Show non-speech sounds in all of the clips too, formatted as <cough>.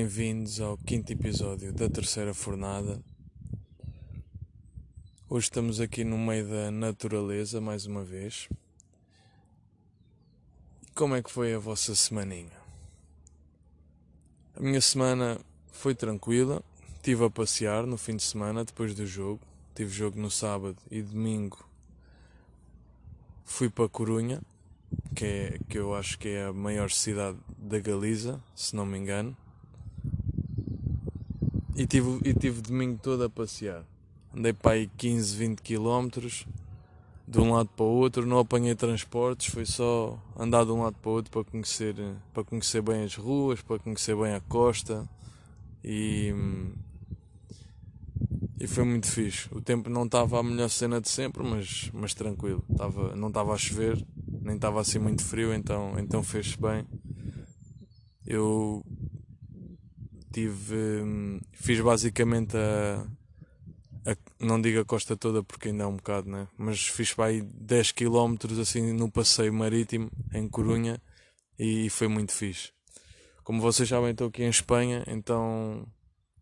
Bem-vindos ao quinto episódio da terceira fornada. Hoje estamos aqui no meio da naturaleza mais uma vez. Como é que foi a vossa semaninha? A minha semana foi tranquila. Estive a passear no fim de semana depois do jogo. Tive jogo no sábado e domingo. Fui para Corunha, que, é, que eu acho que é a maior cidade da Galiza, se não me engano. E tive, e tive domingo todo a passear. Andei para aí 15, 20 quilómetros de um lado para o outro, não apanhei transportes, foi só andar de um lado para o outro para conhecer, para conhecer bem as ruas, para conhecer bem a costa e, e foi muito fixe. O tempo não estava a melhor cena de sempre, mas, mas tranquilo, estava, não estava a chover, nem estava assim muito frio, então, então fez-se bem. Eu tive. Hum, fiz basicamente a, a, Não digo a costa toda porque ainda é um bocado, né? Mas fiz para aí 10 km assim no passeio marítimo em Corunha e foi muito fixe. Como vocês sabem, estou aqui em Espanha, então.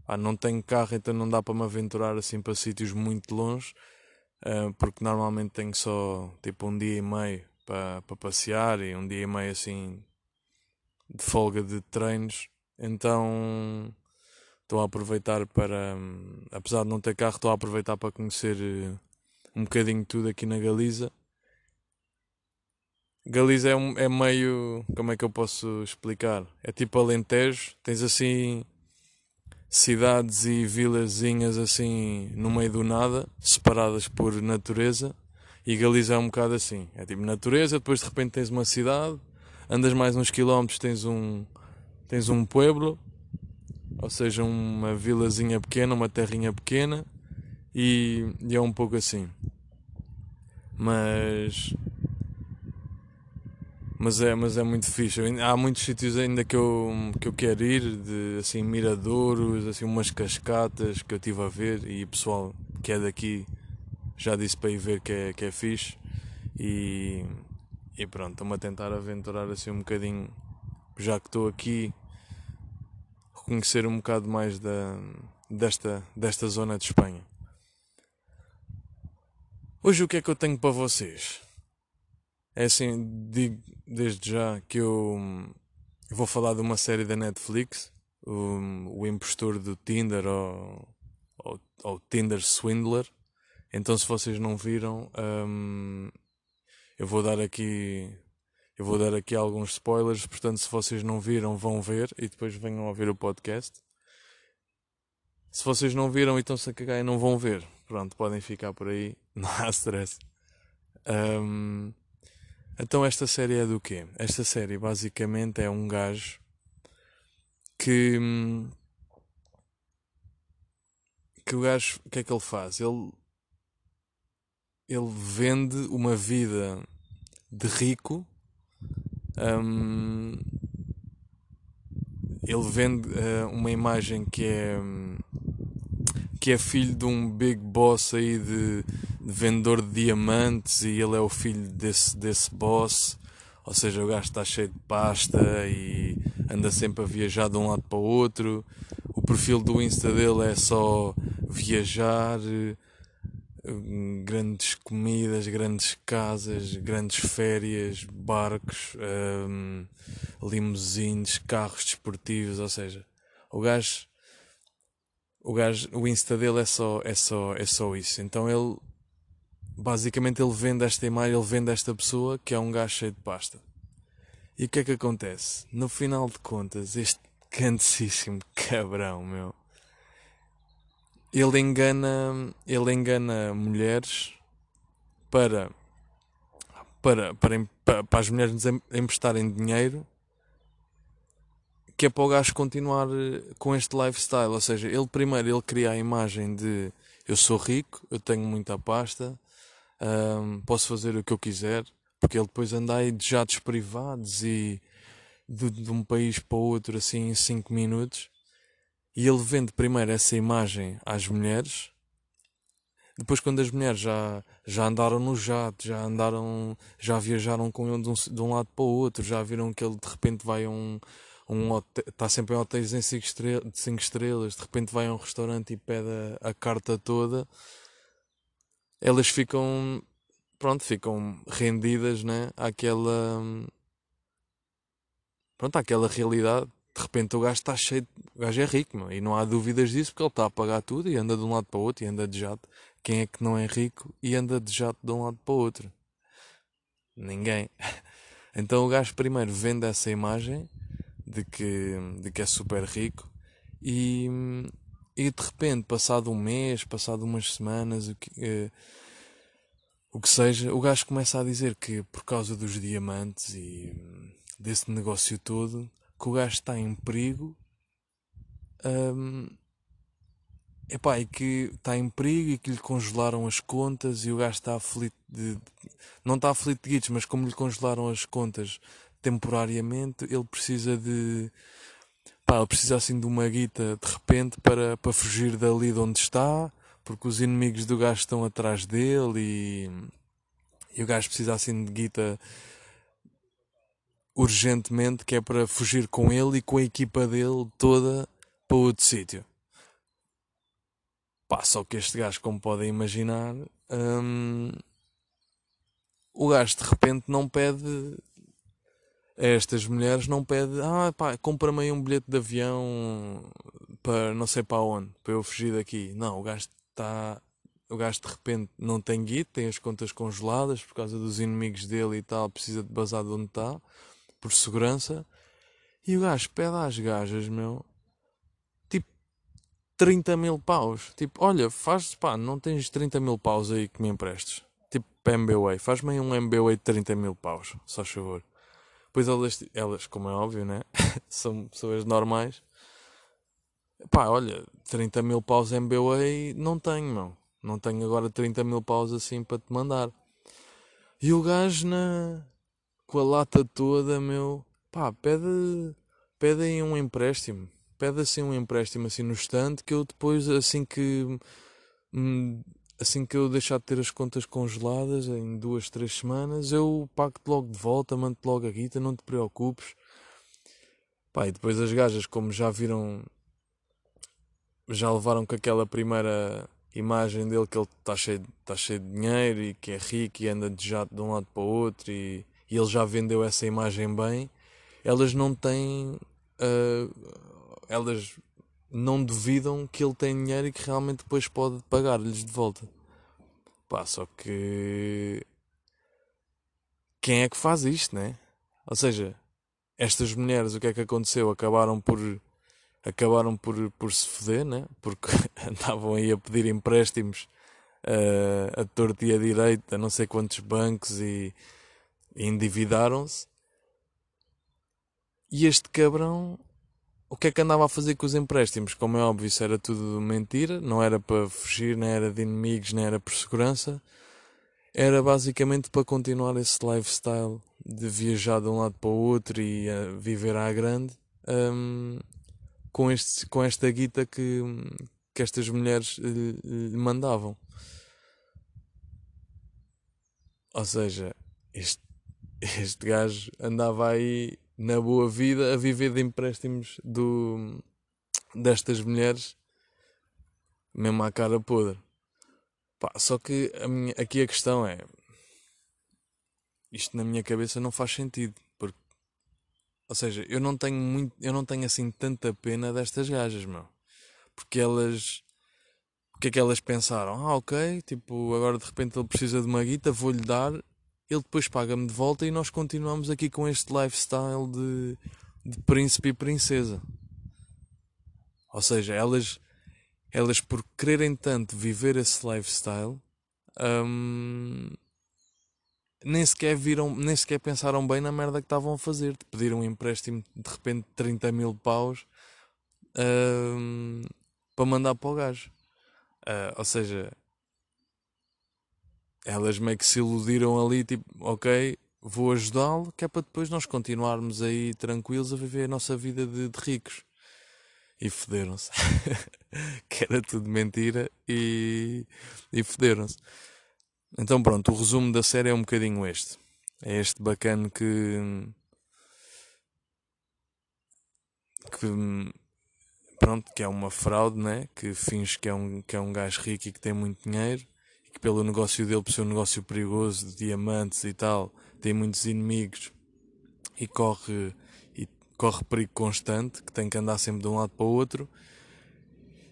Ah, não tenho carro, então não dá para me aventurar assim para sítios muito longe, uh, porque normalmente tenho só tipo um dia e meio para, para passear e um dia e meio assim de folga de treinos. Então estou a aproveitar para, apesar de não ter carro, estou a aproveitar para conhecer eh, um bocadinho tudo aqui na Galiza. Galiza é, um, é meio. Como é que eu posso explicar? É tipo Alentejo, tens assim cidades e vilazinhas assim no meio do nada, separadas por natureza, e Galiza é um bocado assim. É tipo natureza, depois de repente tens uma cidade, andas mais uns quilómetros, tens um, tens um pueblo, ou seja, uma vilazinha pequena, uma terrinha pequena, e, e é um pouco assim. Mas. Mas é, mas é muito fixe. Há muitos sítios ainda que eu, que eu quero ir, de assim, miradouros, assim, umas cascatas que eu estive a ver e o pessoal que é daqui já disse para ir ver que é, que é fixe. E, e pronto, estou-me a tentar aventurar assim um bocadinho já que estou aqui, reconhecer um bocado mais da, desta, desta zona de Espanha. Hoje o que é que eu tenho para vocês? É assim, digo desde já que eu vou falar de uma série da Netflix, o, o impostor do Tinder ou, ou, ou Tinder Swindler. Então se vocês não viram, hum, eu vou dar aqui eu vou dar aqui alguns spoilers, portanto, se vocês não viram, vão ver e depois venham a ouvir o podcast. Se vocês não viram e estão-se a cagar e não vão ver, pronto, podem ficar por aí, <laughs> não há stress. Um, então, esta série é do quê? Esta série basicamente é um gajo que. que o gajo. o que é que ele faz? Ele. ele vende uma vida de rico um, ele vende uh, uma imagem que é que é filho de um big boss aí de, de, vendedor de diamantes e ele é o filho desse, desse boss. Ou seja, o gajo está cheio de pasta e anda sempre a viajar de um lado para o outro. O perfil do Insta dele é só viajar grandes comidas, grandes casas, grandes férias, barcos, um, limusines, carros desportivos, ou seja, o gajo, o gajo, o Insta dele é só, é só, é só isso. Então ele, basicamente ele vende esta imagem, ele vende esta pessoa que é um gajo cheio de pasta. E o que é que acontece? No final de contas, este <laughs> canticíssimo cabrão, meu ele engana, ele engana mulheres para, para, para, para as mulheres emprestarem dinheiro que é para o gajo continuar eh, com este lifestyle. Ou seja, ele primeiro ele cria a imagem de eu sou rico, eu tenho muita pasta, posso fazer o que eu quiser, porque ele depois anda aí de jatos privados e de, de um país para outro assim em 5 minutos. E ele vende primeiro essa imagem às mulheres. Depois, quando as mulheres já, já andaram no jato, já andaram, já viajaram com ele de um, de um lado para o outro, já viram que ele de repente vai a um, um está sempre em hotéis em 5 estrelas, cinco estrelas, de repente vai a um restaurante e pede a, a carta toda, elas ficam, pronto, ficam rendidas, né, àquela, pronto, àquela realidade. De repente o gajo está cheio, o gajo é rico, meu, e não há dúvidas disso porque ele está a pagar tudo e anda de um lado para o outro e anda de jato. Quem é que não é rico e anda de jato de um lado para o outro? Ninguém. <laughs> Então o gajo primeiro vende essa imagem de que, de que é super rico e, e de repente, passado um mês, passado umas semanas, o que, eh, o que seja, o gajo começa a dizer que por causa dos diamantes e desse negócio todo, que o gajo está em perigo. Um, epá, e que está em perigo e que lhe congelaram as contas e o gajo está aflito de, não está aflito de guitos, mas como lhe congelaram as contas temporariamente, ele precisa de pá, ele precisa assim de uma guita de repente para, para fugir dali de onde está, porque os inimigos do gajo estão atrás dele e, e o gajo precisa assim de guita urgentemente, que é para fugir com ele e com a equipa dele toda para outro sítio. Pá, só que este gajo, como podem imaginar, hum, o gajo de repente não pede a estas mulheres, não pede, ah pá, compra-me aí um bilhete de avião para não sei para onde, para eu fugir daqui. Não, o gajo está. O gajo de repente não tem guito, tem as contas congeladas por causa dos inimigos dele e tal, precisa de bazar de onde está, por segurança. E o gajo pede às gajas, meu, 30 mil paus. Tipo, olha, faz, pá, não tens 30 mil paus aí que me emprestes. Tipo, MBWay, faz-me aí um MBWay de 30 mil paus, só favor. Pois elas, elas, como é óbvio, né? <laughs> São pessoas normais. Pá, olha, 30 mil paus MBWay não tenho, meu. Não tenho agora 30 mil paus assim para te mandar. E o gajo na... com a lata toda, meu, pá, pede, pede aí um empréstimo pede assim um empréstimo assim no estante que eu depois assim que hum, assim que eu deixar de ter as contas congeladas em duas, três semanas eu pago-te logo de volta, mando-te logo a guita, não te preocupes. Pá, e depois as gajas, como já viram, já levaram com aquela primeira imagem dele que ele está cheio, tá cheio de dinheiro e que é rico e anda de jato de um lado para o outro e, e ele já vendeu essa imagem bem, elas não têm uh, elas não duvidam que ele tem dinheiro e que realmente depois pode pagar-lhes de volta. Pá, só que. Quem é que faz isto, né? Ou seja, estas mulheres, o que é que aconteceu? Acabaram por. Acabaram por, por se foder, né? Porque <laughs> andavam aí a pedir empréstimos uh, a torto e a direito a não sei quantos bancos e endividaram-se. E este cabrão o que é que andava a fazer com os empréstimos? Como é óbvio, isso era tudo mentira, não era para fugir, nem era de inimigos, nem era por segurança. Era basicamente para continuar esse lifestyle de viajar de um lado para o outro e uh, viver à grande um, com, este, com esta guita que, que estas mulheres lhe, lhe mandavam. Ou seja, este, <laughs> este gajo andava aí na boa vida a viver de empréstimos do, destas mulheres, mesmo à cara podre. Pá, só que a minha, aqui a questão é: isto na minha cabeça não faz sentido. Porque, ou seja, eu não tenho muito, eu não tenho assim tanta pena destas gajas, meu. Porque elas. O que é que elas pensaram? Ah, ok, tipo, agora de repente ele precisa de uma guita, vou-lhe dar ele depois paga-me de volta e nós continuamos aqui com este lifestyle de, de príncipe e princesa. Ou seja, elas, elas por quererem tanto viver esse lifestyle, hum, nem sequer viram, nem sequer pensaram bem na merda que estavam a fazer. De pedir um empréstimo de repente de 30 mil paus hum, para mandar para o gajo. Uh, ou seja, elas meio que se iludiram ali, tipo, ok, vou ajudá-lo, que é para depois nós continuarmos aí tranquilos a viver a nossa vida de, de ricos. E federam-se. <laughs> que era tudo mentira e, e federam-se. Então pronto, o resumo da série é um bocadinho este. É este bacana que que pronto, que é uma fraude, né? Que finge que é um, que é um gajo rico e que tem muito dinheiro que pelo negócio dele, por ser um negócio perigoso de diamantes e tal, tem muitos inimigos e corre e corre perigo constante, que tem que andar sempre de um lado para o outro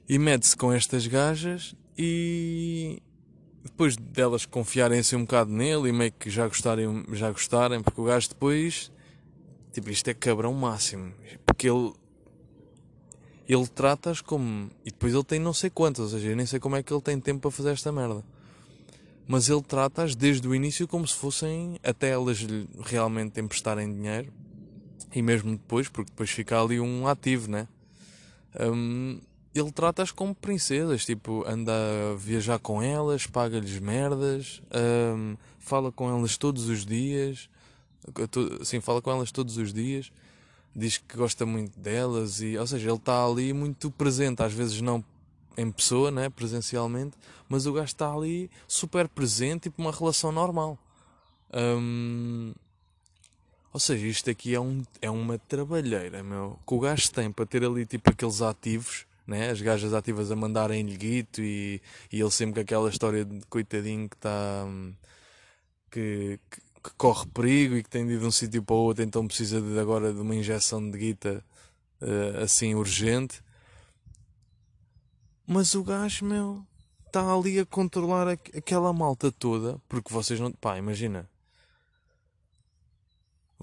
e mete-se com estas gajas e depois delas confiarem assim um bocado nele e meio que já gostarem, já gostarem, porque o gajo depois tipo, isto é cabrão máximo, porque ele ele trata-as como. E depois ele tem não sei quantas, ou seja, eu nem sei como é que ele tem tempo para fazer esta merda. Mas ele trata-as desde o início como se fossem até elas realmente emprestarem dinheiro e mesmo depois, porque depois fica ali um ativo, né? Um, ele trata-as como princesas, tipo, anda a viajar com elas, paga-lhes merdas, um, fala com elas todos os dias, assim, fala com elas todos os dias, diz que gosta muito delas, e, ou seja, ele está ali muito presente, às vezes não em pessoa, né, presencialmente, mas o gajo está ali super presente, tipo uma relação normal. Um, ou seja, isto aqui é, um, é uma trabalheira, meu, que o gajo tem para ter ali tipo aqueles ativos, né? as gajas ativas a mandarem-lhe guito e, e ele sempre com aquela história de coitadinho que está. Que, que, que, corre perigo e que tem de ir de um sítio para o outro, então precisa de, agora de uma injeção de guita uh, assim urgente. Mas o gajo, meu, está ali a controlar aquela malta toda, porque vocês não. pá, imagina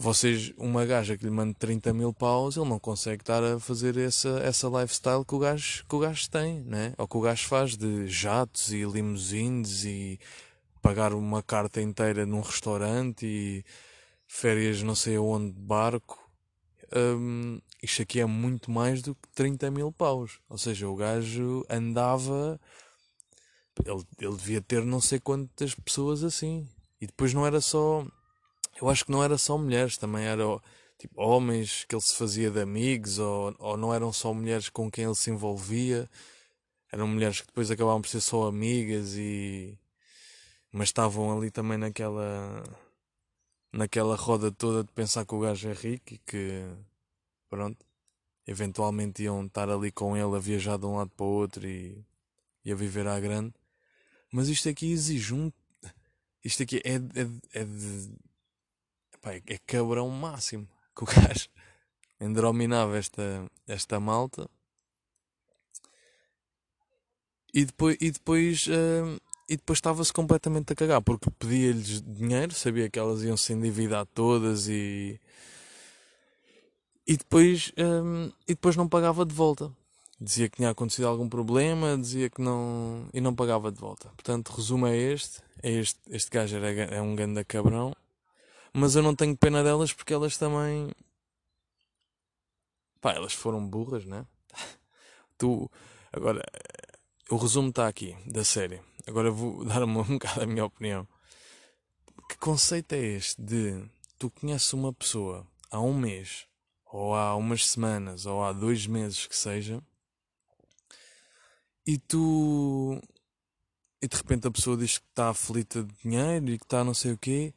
vocês, uma gaja que lhe manda 30 mil paus, ele não consegue estar a fazer essa, essa lifestyle que o, gajo, que o gajo tem, né? ou que o gajo faz de jatos e limusines e pagar uma carta inteira num restaurante e férias não sei aonde de barco. Um, isto aqui é muito mais do que 30 mil paus. Ou seja, o gajo andava. Ele, ele devia ter não sei quantas pessoas assim. E depois não era só eu acho que não era só mulheres, também eram tipo, homens que ele se fazia de amigos, ou, ou não eram só mulheres com quem ele se envolvia, eram mulheres que depois acabavam por ser só amigas e mas estavam ali também naquela naquela roda toda de pensar que o gajo é rico e que pronto eventualmente iam estar ali com ele a viajar de um lado para o outro e, e a viver à grande mas isto aqui exige um isto aqui é, é, é de Pá, é cabrão máximo <laughs> que o gajo ainda dominava esta, esta malta. E depois, e depois, uh, e depois estava-se completamente a cagar, porque pedia-lhes dinheiro, sabia que elas iam se endividar todas e. E depois, um, e depois não pagava de volta. Dizia que tinha acontecido algum problema, dizia que não. e não pagava de volta. Portanto, resumo é este: é este, este gajo era, é um ganda cabrão mas eu não tenho pena delas porque elas também. Pá, elas foram burras, né? <laughs> tu. Agora, o resumo está aqui da série. Agora vou <laughs> dar uma, um bocado a minha opinião. Que conceito é este de tu conheces uma pessoa há um mês, ou há umas semanas, ou há dois meses que seja, e tu. E de repente a pessoa diz que está aflita de dinheiro e que está não sei o quê,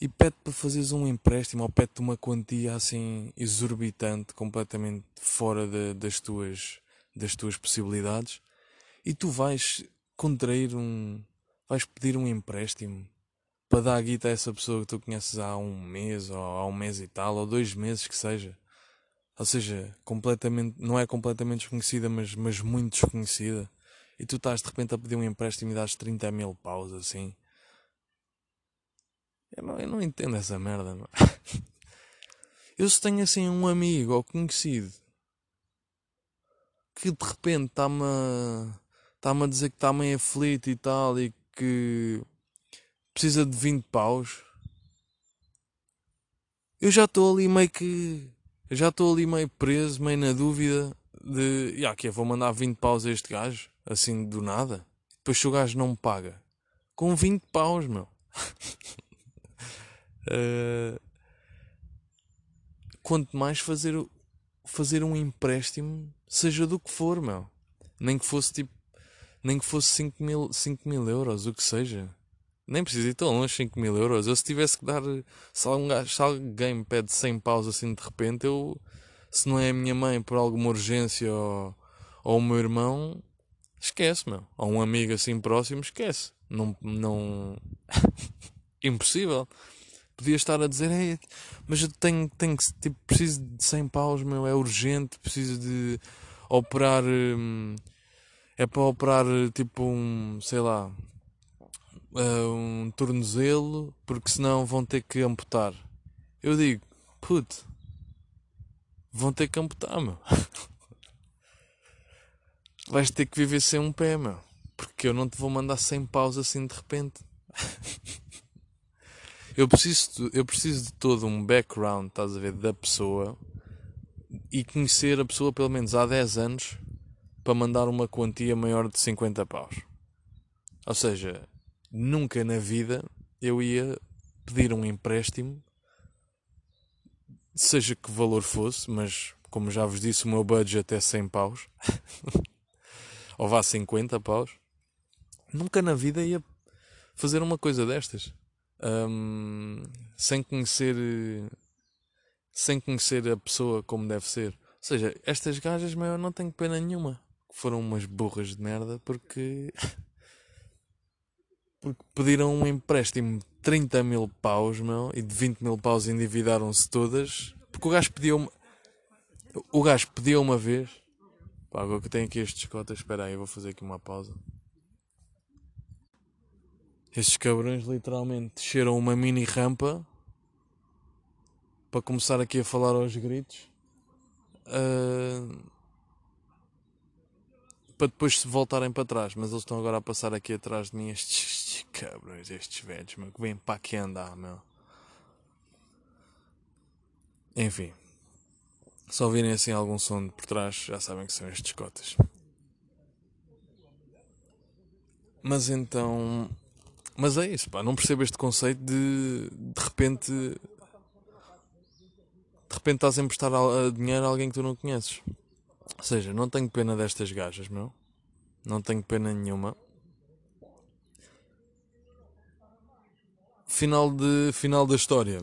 e pede para fazeres um empréstimo ou pede-te uma quantia assim exorbitante, completamente fora de, das, tuas, das tuas possibilidades, e tu vais contrair um. vais pedir um empréstimo para dar a guita a essa pessoa que tu conheces há um mês, ou há um mês e tal, ou dois meses que seja. Ou seja, completamente, não é completamente desconhecida, mas, mas muito desconhecida. E tu estás de repente a pedir um empréstimo e dás 30 mil paus assim. Eu não, eu não entendo essa merda. Não. <laughs> Eu se tenho assim um amigo ou conhecido que de repente está-me a, tá a dizer que está meio aflito e tal e que precisa de 20 paus, eu já estou ali meio que. Já estou ali meio preso, meio na dúvida de. Já que vou mandar 20 paus a este gajo, assim do nada. Depois se o gajo não me paga. Com 20 paus, meu. Uh, <laughs> quanto mais fazer, fazer um empréstimo, seja do que for, meu. Nem que fosse tipo. Nem que fosse 5 mil, 5 mil euros, o que seja. Nem precisa ir tão longe, 5 mil euros. Eu se tivesse que dar. Se, algum, se alguém me pede 100 paus assim de repente, eu. se não é a minha mãe por alguma urgência ou, ou o meu irmão, esquece, meu. Ou um amigo assim próximo, esquece. Não. não... <laughs> Impossível. Podia estar a dizer, Ei, mas eu tenho, tenho que, tipo, preciso de 100 paus, meu, é urgente, preciso de operar. Hum, é para operar, tipo, um, sei lá, uh, um tornozelo, porque senão vão ter que amputar. Eu digo, puto, vão ter que amputar, meu. <laughs> Vais ter que viver sem um pé, meu. Porque eu não te vou mandar sem pausa assim de repente. <laughs> eu, preciso, eu preciso de todo um background, estás a ver, da pessoa e conhecer a pessoa pelo menos há 10 anos para mandar uma quantia maior de 50 paus. Ou seja, nunca na vida eu ia pedir um empréstimo, seja que valor fosse, mas como já vos disse, o meu budget é 100 paus, <laughs> ou vá 50 paus. Nunca na vida ia fazer uma coisa destas. Um, sem conhecer sem conhecer a pessoa como deve ser. Ou seja, estas gajas, não tenho pena nenhuma. Foram umas burras de merda porque <laughs> porque pediram um empréstimo de 30 mil paus, meu, e de 20 mil paus endividaram-se todas, porque o gajo pediu uma... o gajo pediu uma vez, pá, agora que tenho aqui estes cotas, espera aí, vou fazer aqui uma pausa. Estes cabrões literalmente desceram uma mini rampa para começar aqui a falar aos gritos. Uh para depois se voltarem para trás. Mas eles estão agora a passar aqui atrás de mim, estes, estes cabrões, estes velhos, meu, que vêm para aqui andar, meu. Enfim. Se ouvirem assim algum som por trás, já sabem que são estes cotas. Mas então. Mas é isso, pá. Não percebo este conceito de. De repente. De repente estás a emprestar dinheiro a alguém que tu não conheces. Ou seja, não tenho pena destas gajas, meu. Não tenho pena nenhuma. Final, de, final da história.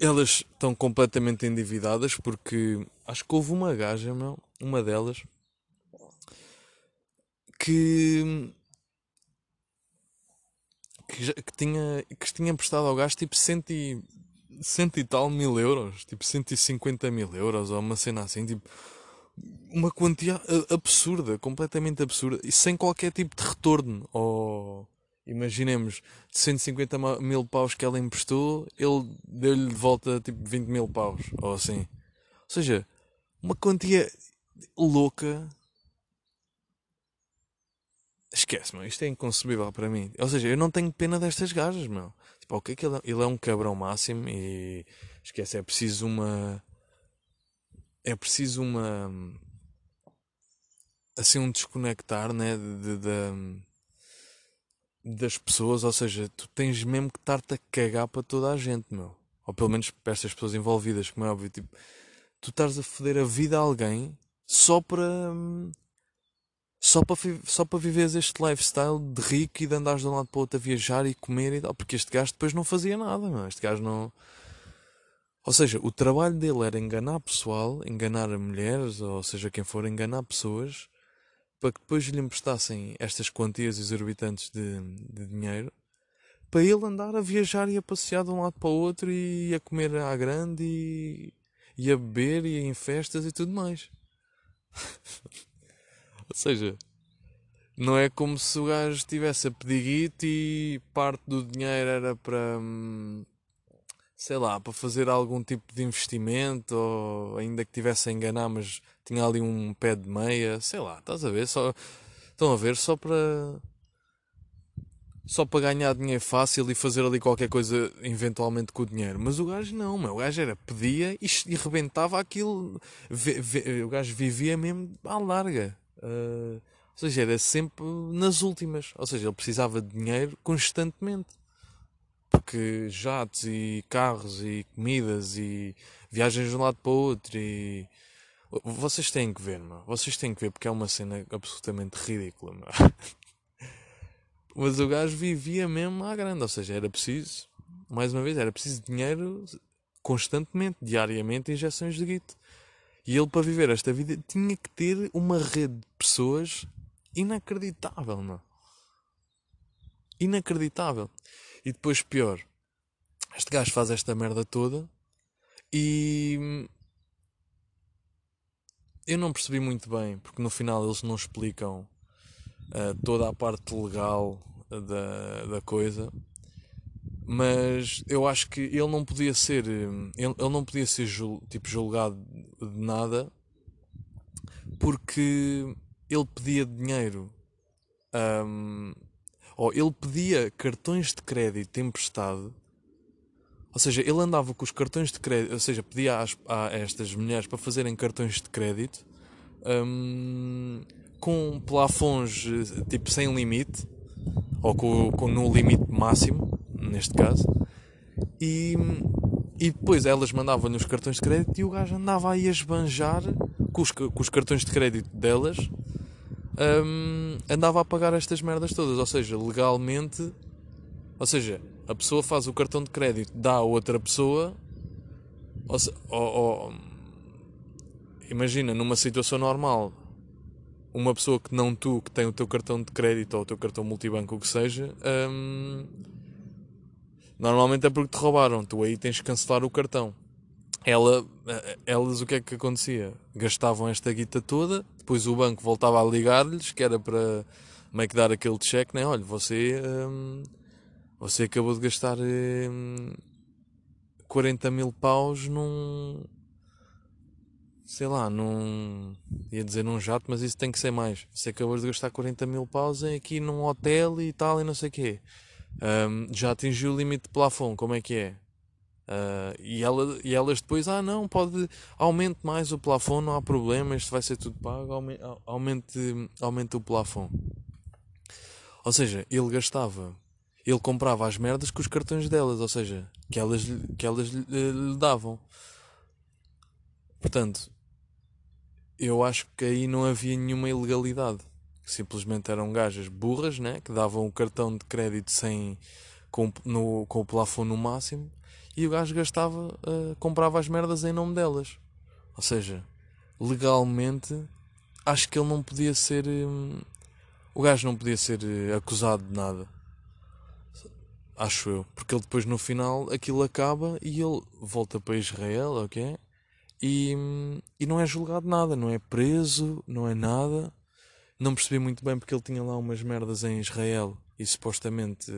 Elas estão completamente endividadas porque acho que houve uma gaja, meu, uma delas, que que, que, tinha, que tinha emprestado ao gajo tipo cento e, cento e tal mil euros, tipo 150 mil euros ou uma cena assim, tipo uma quantia absurda, completamente absurda, e sem qualquer tipo de retorno. Ou imaginemos, de 150 mil paus que ela emprestou, ele deu-lhe de volta tipo 20 mil paus, ou assim. Ou seja, uma quantia louca. Esquece-me, isto é inconcebível para mim. Ou seja, eu não tenho pena destas gajas, meu. Tipo, ok, que ele, ele é um cabrão máximo e esquece, é preciso uma é preciso uma assim um desconectar né, de, de, de, das pessoas, ou seja, tu tens mesmo que estar-te a cagar para toda a gente, meu. Ou pelo menos para estas pessoas envolvidas, como é óbvio, tipo, tu estás a foder a vida a alguém só para só para, só para viveres este lifestyle de rico e de andares de um lado para o outro a viajar e comer e tal, porque este gajo depois não fazia nada, meu. este gajo não ou seja, o trabalho dele era enganar pessoal, enganar mulheres, ou seja, quem for, enganar pessoas, para que depois lhe emprestassem estas quantias exorbitantes de, de dinheiro, para ele andar a viajar e a passear de um lado para o outro e a comer à grande e, e a beber e em festas e tudo mais. <laughs> Ou seja, não é como se o gajo estivesse a pedir guito e parte do dinheiro era para. Hum, sei lá, para fazer algum tipo de investimento, ou ainda que tivesse a enganar, mas tinha ali um pé de meia, sei lá, estás a ver? Só, estão a ver? Só para. Só para ganhar dinheiro fácil e fazer ali qualquer coisa eventualmente com o dinheiro. Mas o gajo não, meu. o gajo era, pedia e, e rebentava aquilo. o gajo vivia mesmo à larga. Uh, ou seja, era sempre nas últimas. Ou seja, ele precisava de dinheiro constantemente porque jatos e carros e comidas e viagens de um lado para o outro e vocês têm que ver, meu. vocês têm que ver porque é uma cena absolutamente ridícula, meu. <laughs> mas o gajo vivia mesmo à grande, ou seja, era preciso, mais uma vez, era preciso dinheiro constantemente, diariamente, injeções de guito. E ele, para viver esta vida, tinha que ter uma rede de pessoas inacreditável, não? Inacreditável. E depois, pior, este gajo faz esta merda toda e. Eu não percebi muito bem, porque no final eles não explicam uh, toda a parte legal da, da coisa mas eu acho que ele não podia ser ele, ele não podia ser jul, tipo julgado de nada porque ele pedia dinheiro um, ou ele pedia cartões de crédito emprestado ou seja, ele andava com os cartões de crédito, ou seja, pedia às, a estas mulheres para fazerem cartões de crédito um, com plafons tipo sem limite ou com, com no limite máximo neste caso, e, e depois elas mandavam-lhe os cartões de crédito e o gajo andava aí a esbanjar com os, com os cartões de crédito delas, um, andava a pagar estas merdas todas, ou seja, legalmente, ou seja, a pessoa faz o cartão de crédito, dá a outra pessoa, ou, ou, imagina, numa situação normal, uma pessoa que não tu, que tem o teu cartão de crédito ou o teu cartão multibanco, o que seja, Normalmente é porque te roubaram, tu aí tens que cancelar o cartão. Ela, elas o que é que acontecia? Gastavam esta guita toda, depois o banco voltava a ligar-lhes, que era para meio que dar aquele cheque, né? Olha, você, hum, você acabou de gastar hum, 40 mil paus num. Sei lá, num. ia dizer num jato, mas isso tem que ser mais. Você acabou de gastar 40 mil paus aqui num hotel e tal e não sei o quê. Um, já atingiu o limite de plafond, como é que é? Uh, e, ela, e elas depois, ah não, pode, aumente mais o plafond, não há problema, isto vai ser tudo pago, aumente, aumente o plafond. Ou seja, ele gastava, ele comprava as merdas com os cartões delas, ou seja, que elas, que elas lhe, lhe davam. Portanto, eu acho que aí não havia nenhuma ilegalidade simplesmente eram gajas burras, né? que davam o cartão de crédito sem, com, no, com o plafond no máximo e o gajo gastava, uh, comprava as merdas em nome delas. Ou seja, legalmente, acho que ele não podia ser. Um, o gajo não podia ser uh, acusado de nada. Acho eu. Porque ele depois no final aquilo acaba e ele volta para Israel, ok? E, e não é julgado nada, não é preso, não é nada. Não percebi muito bem porque ele tinha lá umas merdas em Israel e supostamente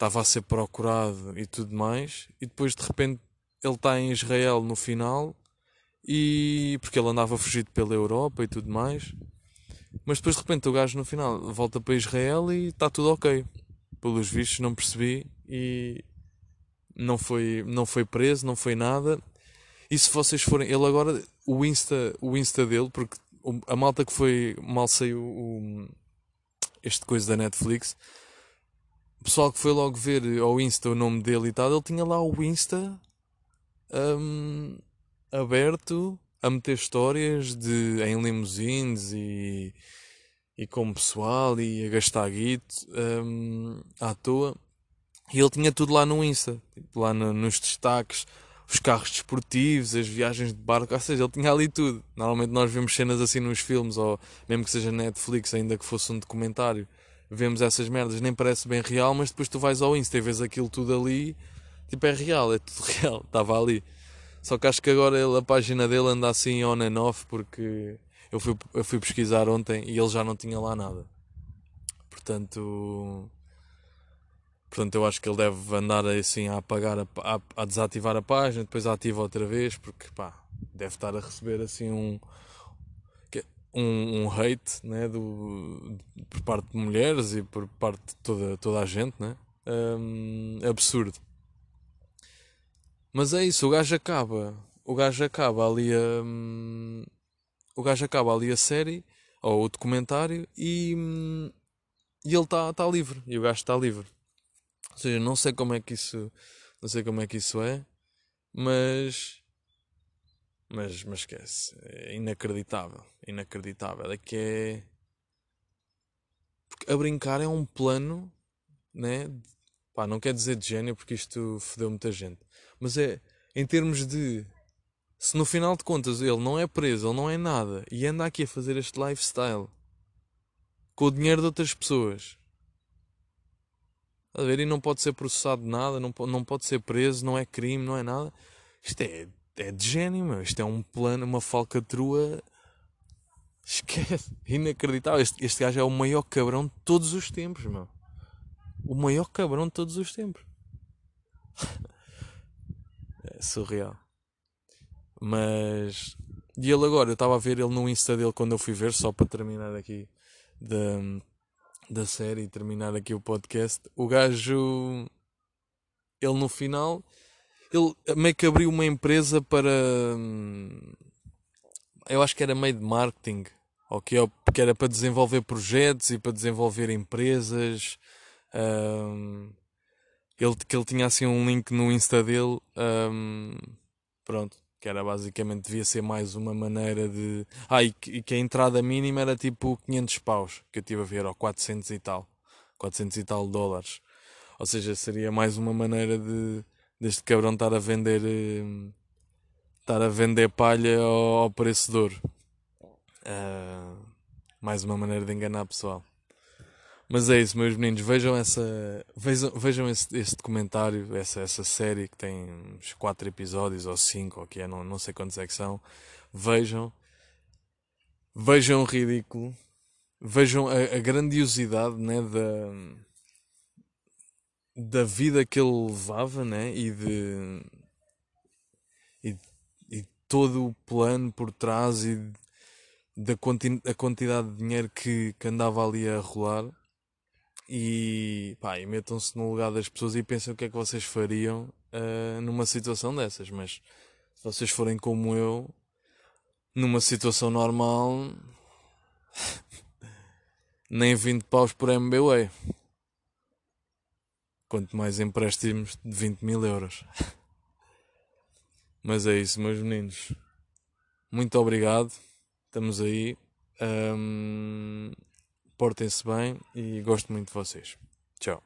estava a ser procurado e tudo mais. E depois de repente ele está em Israel no final e porque ele andava fugido pela Europa e tudo mais. Mas depois de repente o gajo no final volta para Israel e está tudo ok. Pelos vistos não percebi e não foi, não foi preso, não foi nada. E se vocês forem, ele agora, o Insta, o Insta dele, porque a malta que foi mal saiu o, este coisa da Netflix, o pessoal que foi logo ver ao Insta o nome dele e tal, ele tinha lá o Insta um, aberto a meter histórias de, em limusines e, e com pessoal e a gastar guito um, à toa. E ele tinha tudo lá no Insta, tipo, lá no, nos destaques os carros desportivos, as viagens de barco, ou seja, ele tinha ali tudo. Normalmente nós vemos cenas assim nos filmes, ou mesmo que seja Netflix, ainda que fosse um documentário, vemos essas merdas, nem parece bem real, mas depois tu vais ao Insta e vês aquilo tudo ali, tipo é real, é tudo <laughs> real, estava ali. Só que acho que agora ele, a página dele anda assim on and off, porque eu fui, eu fui pesquisar ontem e ele já não tinha lá nada. Portanto Portanto, eu acho que ele deve andar assim a apagar, a, a, a desativar a página, depois ativa outra vez, porque pá, deve estar a receber assim um, um, um hate né, do, por parte de mulheres e por parte de toda, toda a gente, né? Um, absurdo. Mas é isso, o gajo acaba. O gajo acaba ali a. Um, o gajo acaba ali a série, ou o documentário, e, hum, e ele está tá livre. E o gajo está livre. Ou seja, não sei como é que isso, não sei como é que isso é, mas mas, mas esquece, é inacreditável, inacreditável, é que é porque a brincar é um plano, né? Pá, não quer dizer de gênio porque isto fodeu muita gente, mas é em termos de Se no final de contas ele não é preso, ele não é nada e anda aqui a fazer este lifestyle com o dinheiro de outras pessoas, a ver, e não pode ser processado de nada, não, não pode ser preso, não é crime, não é nada. Isto é, é de gênio, meu. Isto é um plano, uma falcatrua. Esquece. <laughs> Inacreditável. Este, este gajo é o maior cabrão de todos os tempos, meu. O maior cabrão de todos os tempos. <laughs> é surreal. Mas. E ele agora, eu estava a ver ele no Insta dele quando eu fui ver, só para terminar aqui da, da série e terminar aqui o podcast. O gajo. Ele no final. Ele meio que abriu uma empresa para. hum, Eu acho que era meio de marketing. Ou que era para desenvolver projetos e para desenvolver empresas. hum, ele, que ele tinha assim um link no Insta dele. hum, pronto. Que era basicamente, devia ser mais uma maneira de. Ah, e que, e que a entrada mínima era tipo 500 paus, que eu estive a ver, ou 400 e tal. 400 e tal dólares. Ou seja, seria mais uma maneira de deste cabrão estar a vender. hum, estar a vender palha ao, ao. Ah, mais uma maneira de enganar pessoal. Mas é isso, meus meninos. Vejam essa. Vejam, vejam esse, esse documentário, essa, essa série que tem uns 4 episódios ou 5, ou que é, não, não sei quantos é que são. Vejam. Vejam o ridículo. Vejam a, a grandiosidade né, da, da vida que ele levava né, e de. E, e todo o plano por trás e da quanti, a quantidade de dinheiro que, que andava ali a rolar e, pá, e metam-se no lugar das pessoas e pensem o que é que vocês fariam ah, numa situação dessas. Mas se vocês forem como eu, numa situação normal, <laughs> nem 20 paus por MBWay. Quanto mais empréstimos de 20 mil euros. <laughs> Mas é isso, meus meninos. Muito obrigado. Estamos aí. Um, Portem-se bem e gosto muito de vocês. Tchau.